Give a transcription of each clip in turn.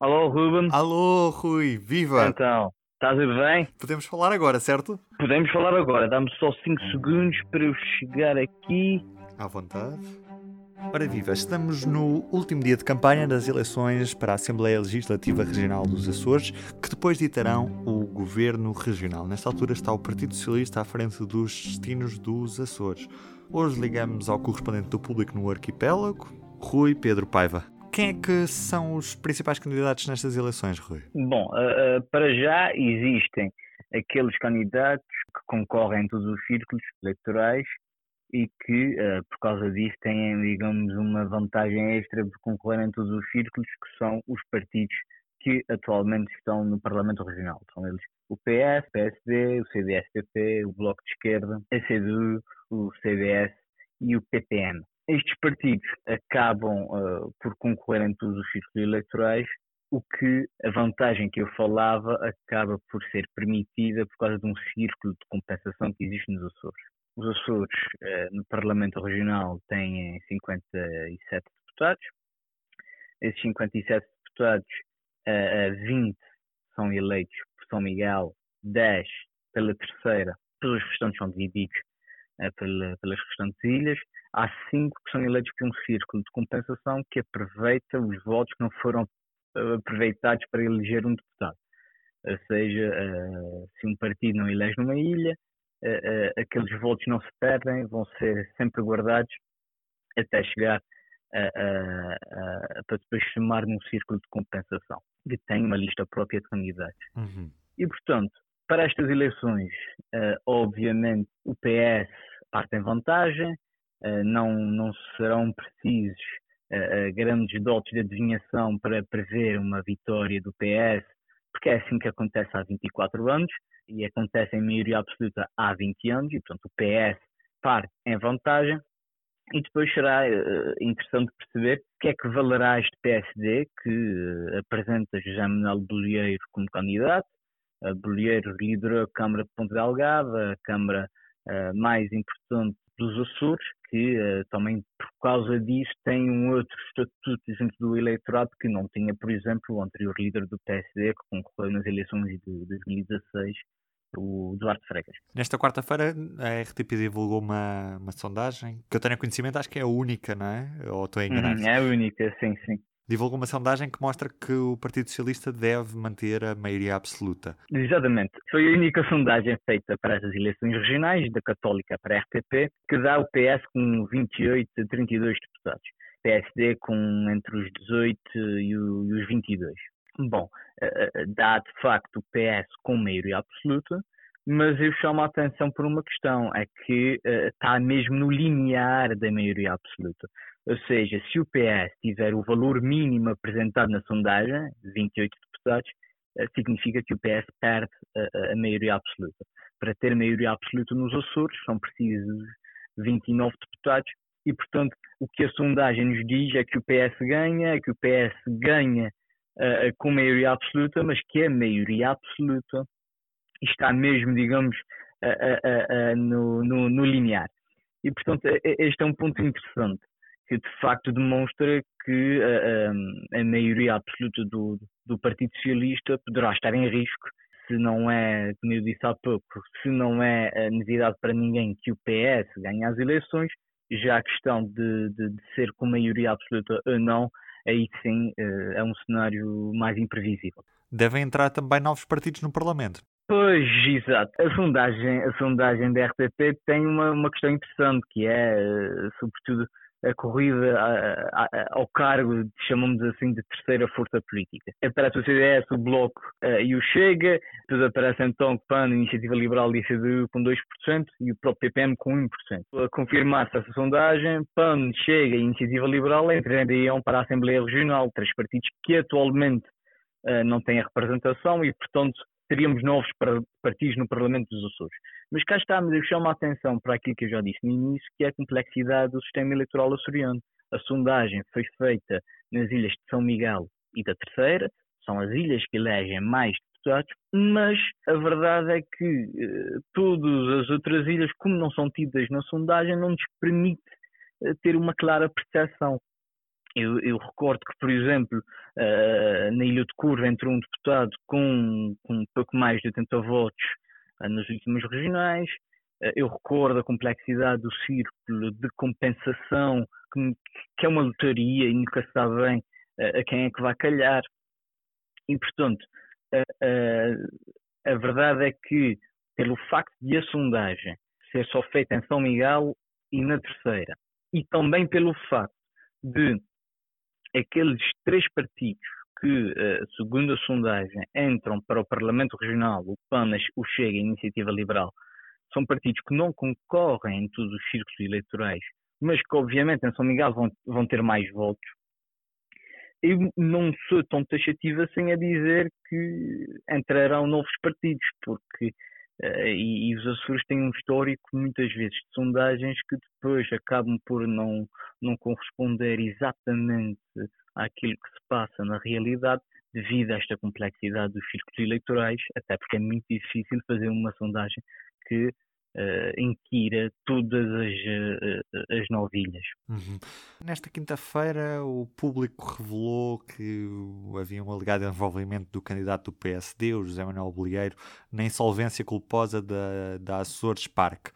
Alô, Ruben? Alô, Rui, viva! Então, está tudo bem? Podemos falar agora, certo? Podemos falar agora. Dá-me só 5 segundos para eu chegar aqui. À vontade. Ora viva, estamos no último dia de campanha das eleições para a Assembleia Legislativa Regional dos Açores, que depois ditarão o Governo Regional. Nesta altura está o Partido Socialista à frente dos destinos dos Açores. Hoje ligamos ao correspondente do público no arquipélago, Rui Pedro Paiva. Quem é que são os principais candidatos nestas eleições, Rui? Bom, uh, uh, para já existem aqueles candidatos que concorrem em todos os círculos eleitorais e que, uh, por causa disso, têm, digamos, uma vantagem extra de concorrer em todos os círculos, que são os partidos que atualmente estão no Parlamento Regional. São eles o PS, o PSD, o CDS-PP, o Bloco de Esquerda, a CDU, o CDS e o PPM estes partidos acabam uh, por concorrer em todos os círculos eleitorais, o que a vantagem que eu falava acaba por ser permitida por causa de um círculo de compensação que existe nos Açores. Os Açores, uh, no Parlamento Regional, têm 57 deputados. Esses 57 deputados, uh, 20 são eleitos por São Miguel, 10 pela terceira, todos os restantes são divididos uh, pelas restantes ilhas há cinco que são eleitos por um círculo de compensação que aproveita os votos que não foram eh, aproveitados para eleger um deputado. Ou seja, uh, se um partido não elege numa ilha, uh, aqueles votos não se perdem, vão ser sempre guardados até chegar para depois chamar num círculo de compensação, que tem uma lista própria de candidatos. Uhum. E, portanto, para estas eleições, obviamente, o PS parte em vantagem, eh, não, não serão precisos eh, eh, grandes dotes de adivinhação para prever uma vitória do PS, porque é assim que acontece há 24 anos e acontece em maioria absoluta há 20 anos, e portanto o PS parte em vantagem. E depois será interessante perceber o que é que valerá este PSD que apresenta José Manuel Bolieiro como candidato. Bolieiro liderou a Câmara de Ponte Delgado, a Câmara mais importante dos Açores, que uh, também por causa disso tem um outro estatuto dentro do eleitorado que não tinha, por exemplo, o anterior líder do PSD que concorreu nas eleições de 2016, o Duarte Freitas. Nesta quarta-feira a RTP divulgou uma, uma sondagem que eu tenho conhecimento, acho que é a única, não é? Ou estou a enganar? Hum, é a única, sim, sim divulgou uma sondagem que mostra que o Partido Socialista deve manter a maioria absoluta. Exatamente. Foi a única sondagem feita para as eleições regionais, da Católica para a RTP, que dá o PS com 28 a 32 deputados. PSD com entre os 18 e os 22. Bom, eh, eh, dá de facto o PS com maioria absoluta, mas eu chamo a atenção por uma questão, é que uh, está mesmo no limiar da maioria absoluta. Ou seja, se o PS tiver o valor mínimo apresentado na sondagem, 28 deputados, uh, significa que o PS perde uh, a maioria absoluta. Para ter maioria absoluta nos Açores são precisos 29 deputados e, portanto, o que a sondagem nos diz é que o PS ganha, é que o PS ganha com maioria absoluta, mas que a maioria absoluta está mesmo, digamos, no, no, no linear. E, portanto, este é um ponto interessante, que de facto demonstra que a, a maioria absoluta do, do Partido Socialista poderá estar em risco se não é, como eu disse há pouco, se não é novidade para ninguém que o PS ganhe as eleições, já a questão de, de, de, ser com maioria absoluta ou não, aí sim eh, é um cenário mais imprevisível. Devem entrar também novos partidos no Parlamento. Pois, exato. A sondagem, a sondagem da RTP tem uma, uma questão interessante, que é, eh, sobretudo, a corrida a, a, ao cargo, chamamos assim, de terceira força política. Aparece o CDS, o Bloco uh, e o Chega, depois aparece então o PAN, a Iniciativa Liberal e a CDU com 2% e o próprio PPM com 1%. A confirmar-se essa sondagem, PAN, Chega e Iniciativa Liberal entrariam para a Assembleia Regional, três partidos que atualmente uh, não têm a representação e, portanto, teríamos novos partidos no Parlamento dos Açores. Mas cá estamos, eu chamo a atenção para aquilo que eu já disse no início, que é a complexidade do sistema eleitoral açoriano. A sondagem foi feita nas ilhas de São Miguel e da Terceira, são as ilhas que elegem mais deputados, mas a verdade é que eh, todas as outras ilhas, como não são tidas na sondagem, não nos permite eh, ter uma clara percepção. Eu, eu, recordo que, por exemplo, uh, na Ilha de Curva entrou um deputado com, com um pouco mais de 80 votos uh, nas últimas regionais. Uh, eu recordo a complexidade do círculo de compensação, que, é uma lotaria e nunca se sabe bem a quem é que vai calhar. E, portanto, a verdade é que, pelo facto de a sondagem ser só feita em São Miguel e na terceira, e também pelo facto de aqueles três partidos que, uh, segundo a sondagem, entram para o Parlamento Regional, o PAN, o Chega e a Iniciativa Liberal, são partidos que não concorrem em todos os círculos eleitorais, mas que, obviamente, em São Miguel vão, vão ter mais votos. Eu não sou tão taxativa assim a dizer que entrarão novos partidos, porque Uh, e, e, os Açores têm um histórico muitas vezes de sondagens que depois acabam por não, não corresponder exatamente àquilo que se passa na realidade devido a esta complexidade dos círculos eleitorais, até porque é muito difícil fazer uma sondagem que uh, inquira todas as, uh, as novilhas. Uhum. Nesta quinta-feira, o público revelou que havia um alegado envolvimento do candidato do PSD, o José Manuel Bolieiro, na insolvência culposa da, da Açores Parque.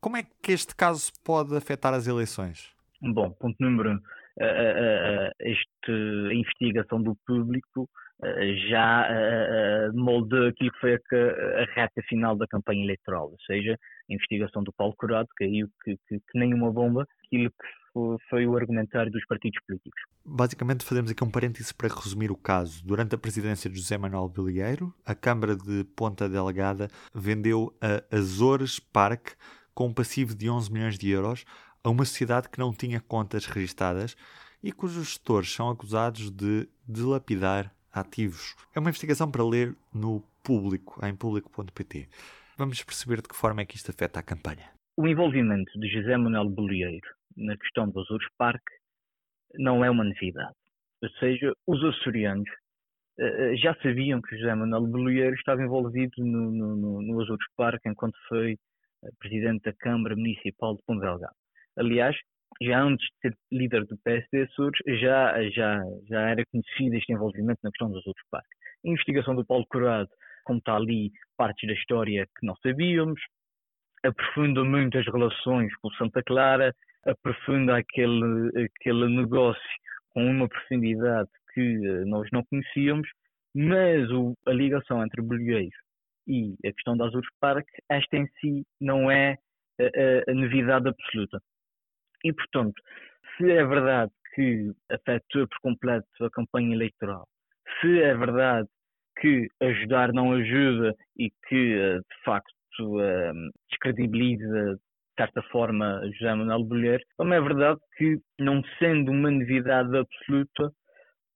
Como é que este caso pode afetar as eleições? Bom, ponto número um, esta investigação do público já moldou aquilo que foi a, a, reta final da campanha eleitoral, ou seja, a investigação do Paulo Curado caiu que, que, que nem uma bomba, aquilo que foi, o argumentário dos partidos políticos. Basicamente, fazemos aqui um parêntese para resumir o caso. Durante a presidência de José Manuel Bilheiro, a Câmara de Ponta Delgada vendeu a Azores Parque com um passivo de 11 milhões de euros a uma sociedade que não tinha contas registadas e cujos gestores são acusados de dilapidar ativos. É uma investigação para ler no público, em público.pt. Vamos perceber de que forma é que isto afeta a campanha. O envolvimento de José Manuel Bolieiro na questão do Açores Parque não é uma novidade. Ou seja, os açorianos uh, já sabiam que José Manuel Bolieiro estava envolvido no, no, no Açores Parque enquanto foi eh, presidente da Câmara Municipal de Ponte Delgado. Aliás, já antes de ser líder do PSD Açores, já, já, já era conhecido este envolvimento na questão dos outros parques. A investigação do Paulo Curado conta ali partes da história que não sabíamos, aprofunda muito as relações com Santa Clara, aprofunda aquele, aquele negócio com uma profundidade que eh, nós não conhecíamos, mas o, a ligação entre Bolheiro e a questão da Azores Park, esta em si não é a, a, a novidade absoluta. E, portanto, se é verdade que afetou por completo a campanha eleitoral, se é verdade que ajudar não ajuda e que, eh, de facto, eh, descredibiliza de certa forma José Manuel Bolheiro, também é verdade que, não sendo uma novidade absoluta,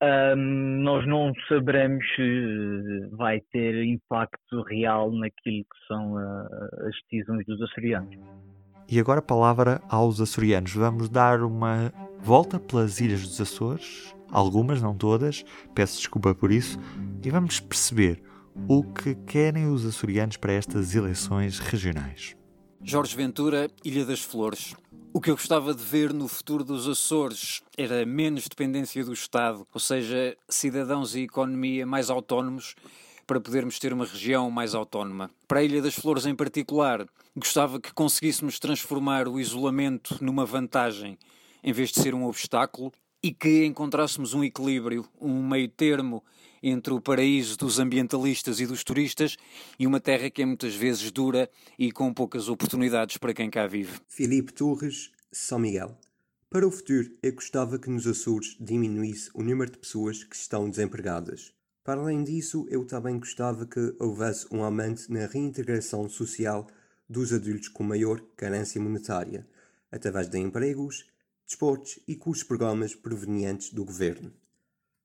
um, nós não saberemos se vai ter impacto real naquilo que são uh, as decisões dos açorianos. E agora a palavra aos açorianos. Vamos dar uma volta pelas ilhas dos Açores, algumas, não todas, peço desculpa por isso, e vamos perceber o que querem os açorianos para estas eleições regionais. Jorge Ventura, Ilha das Flores. O que eu gostava de ver no futuro dos Açores era menos dependência do Estado, ou seja, cidadãos e economia mais autónomos para podermos ter uma região mais autónoma. Para a Ilha das Flores em particular, gostava que conseguíssemos transformar o isolamento numa vantagem, em vez de ser um obstáculo, e que encontrássemos um equilíbrio, um meio termo entre o paraíso dos ambientalistas e dos turistas e uma terra que é muitas vezes dura e com poucas oportunidades para quem cá vive. Filipe Torres, São Miguel. Para o futuro, eu gostava que nos Açores diminuísse o número de pessoas que estão desempregadas. Para além disso, eu também gostava que houvesse um aumento na reintegração social dos adultos com maior carência monetária, através de empregos, desportos e com os programas provenientes do governo.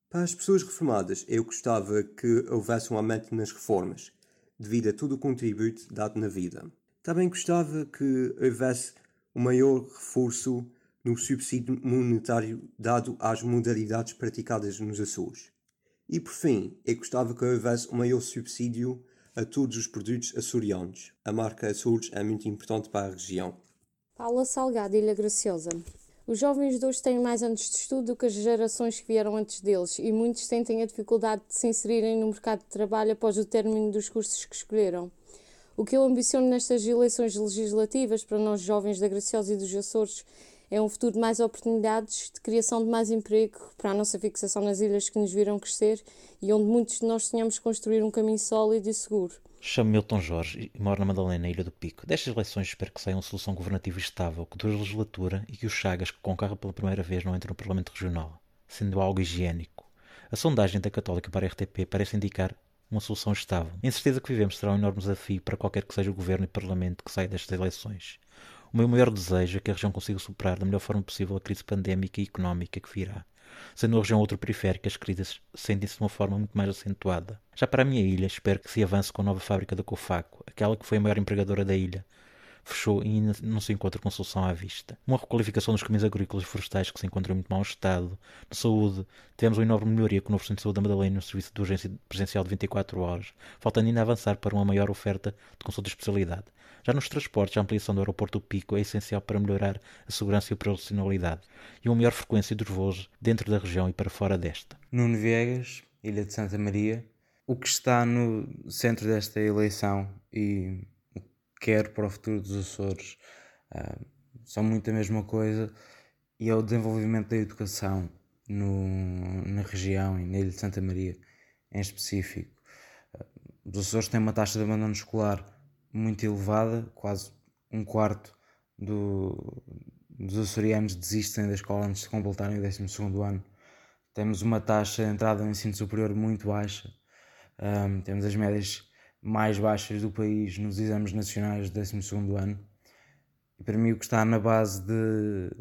Para as pessoas reformadas, eu gostava que houvesse um aumento nas reformas, devido a todo o contributo dado na vida. Também gostava que houvesse um maior reforço no subsídio monetário dado às modalidades praticadas nos Açores. E por fim, eu gostava que houvesse um maior subsídio a todos os produtos açorianos. A marca Açores é muito importante para a região. Paula Salgado, Ilha Graciosa. Os jovens de hoje têm mais anos de estudo do que as gerações que vieram antes deles e muitos sentem a dificuldade de se inserirem no mercado de trabalho após o término dos cursos que escolheram. O que eu ambiciono nestas eleições legislativas para nós jovens da Graciosa e dos Açores é um futuro de mais oportunidades, de criação de mais emprego para a nossa fixação nas ilhas que nos viram crescer e onde muitos de nós tenhamos construir um caminho sólido e seguro. Chamo-me Milton Jorge e moro na Madalena, Ilha do Pico. Destas eleições espero que saia uma solução governativa estável, que dure a legislatura e que o Chagas, que concorre pela primeira vez, não entre no Parlamento Regional, sendo algo higiênico. A sondagem da Católica para a RTP parece indicar uma solução estável. A incerteza que vivemos será um enorme desafio para qualquer que seja o governo e parlamento que saia destas eleições. O meu maior desejo é que a região consiga superar da melhor forma possível a crise pandémica e económica que virá Sendo uma região ultraperiférica, as crises sentem-se de uma forma muito mais acentuada. Já para a minha ilha, espero que se avance com a nova fábrica da Cofaco, aquela que foi a maior empregadora da ilha. Fechou e ainda não se encontra com solução à vista. Uma requalificação dos caminhos agrícolas e florestais que se encontram em muito mau estado. Na saúde, tivemos uma enorme melhoria com o novo Centro de Saúde da Madalena no serviço de urgência presencial de 24 horas, faltando ainda avançar para uma maior oferta de consulta de especialidade. Já nos transportes, a ampliação do aeroporto do Pico é essencial para melhorar a segurança e a operacionalidade e uma maior frequência dos voos dentro da região e para fora desta. Nuno Viegas, Ilha de Santa Maria. O que está no centro desta eleição e o que quero para o futuro dos Açores uh, são muito a mesma coisa e é o desenvolvimento da educação no, na região e na Ilha de Santa Maria em específico. Uh, os Açores têm uma taxa de abandono escolar muito elevada, quase um quarto do, dos açorianos desistem da escola antes de completarem o 12 ano. Temos uma taxa de entrada no ensino superior muito baixa, um, temos as médias mais baixas do país nos exames nacionais do 12 ano. E para mim, o que está na base de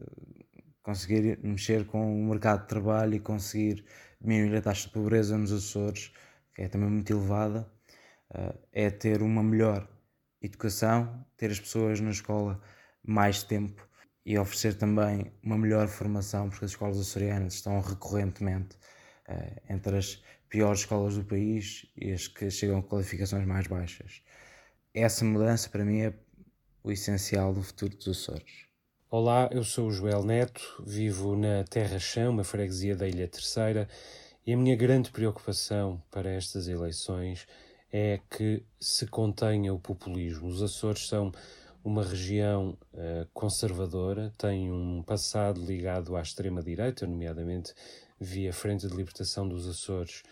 conseguir mexer com o mercado de trabalho e conseguir diminuir a taxa de pobreza nos Açores, que é também muito elevada, uh, é ter uma melhor educação, ter as pessoas na escola mais tempo e oferecer também uma melhor formação, porque as escolas açorianas estão recorrentemente uh, entre as piores escolas do país e as que chegam a qualificações mais baixas. Essa mudança para mim é o essencial do futuro dos Açores. Olá, eu sou o Joel Neto, vivo na Terra Chão, uma freguesia da Ilha Terceira, e a minha grande preocupação para estas eleições é que se contenha o populismo. Os Açores são uma região uh, conservadora, tem um passado ligado à extrema-direita, nomeadamente via Frente de Libertação dos Açores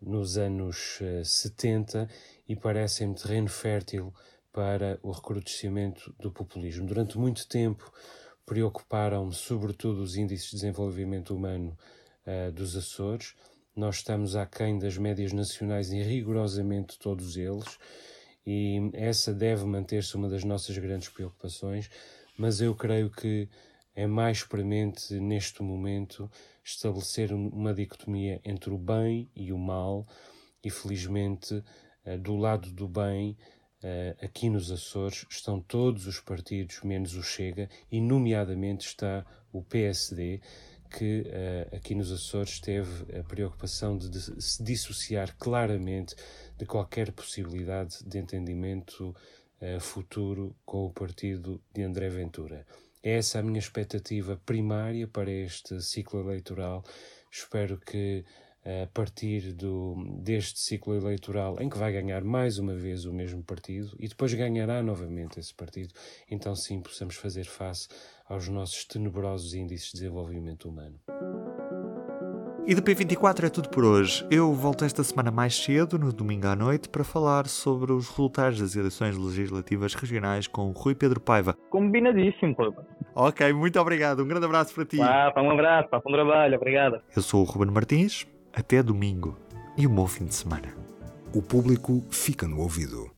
nos anos uh, eh, 70 e parece-me terreno fértil para o recrudescimento do populismo. Durante muito tempo preocuparam-me sobretudo os índices de desenvolvimento humano uh, dos Açores, nós estamos aquém das médias nacionais em rigorosamente todos eles, e essa deve manter-se uma das nossas grandes preocupações, mas eu creio que é mais premente neste momento estabelecer uma dicotomia entre o bem e o mal, e felizmente eh, do lado do bem, eh, aqui nos Açores, estão todos os partidos, menos o Chega, e nomeadamente está o PSD, que uh, aqui nos Açores teve a preocupação de, de, se dissociar claramente de qualquer possibilidade de entendimento uh, futuro com o partido de André Ventura. É essa a minha expectativa primária para este ciclo eleitoral. Espero que a partir do, deste ciclo eleitoral, em que vai ganhar mais uma vez o mesmo partido e depois ganhará novamente esse partido, então sim possamos fazer face aos nossos tenebrosos índices de desenvolvimento humano. E do P24 é tudo por hoje. Eu volto esta semana mais cedo, no domingo à noite, para falar sobre os resultados das eleições legislativas regionais com o Rui Pedro Paiva. Combinadíssimo, Ruben. Ok, muito obrigado. Um grande abraço para ti. Ah, um abraço, para bom trabalho. Obrigado. Eu sou o Ruben Martins. Até domingo e um bom fim de semana. O público fica no ouvido.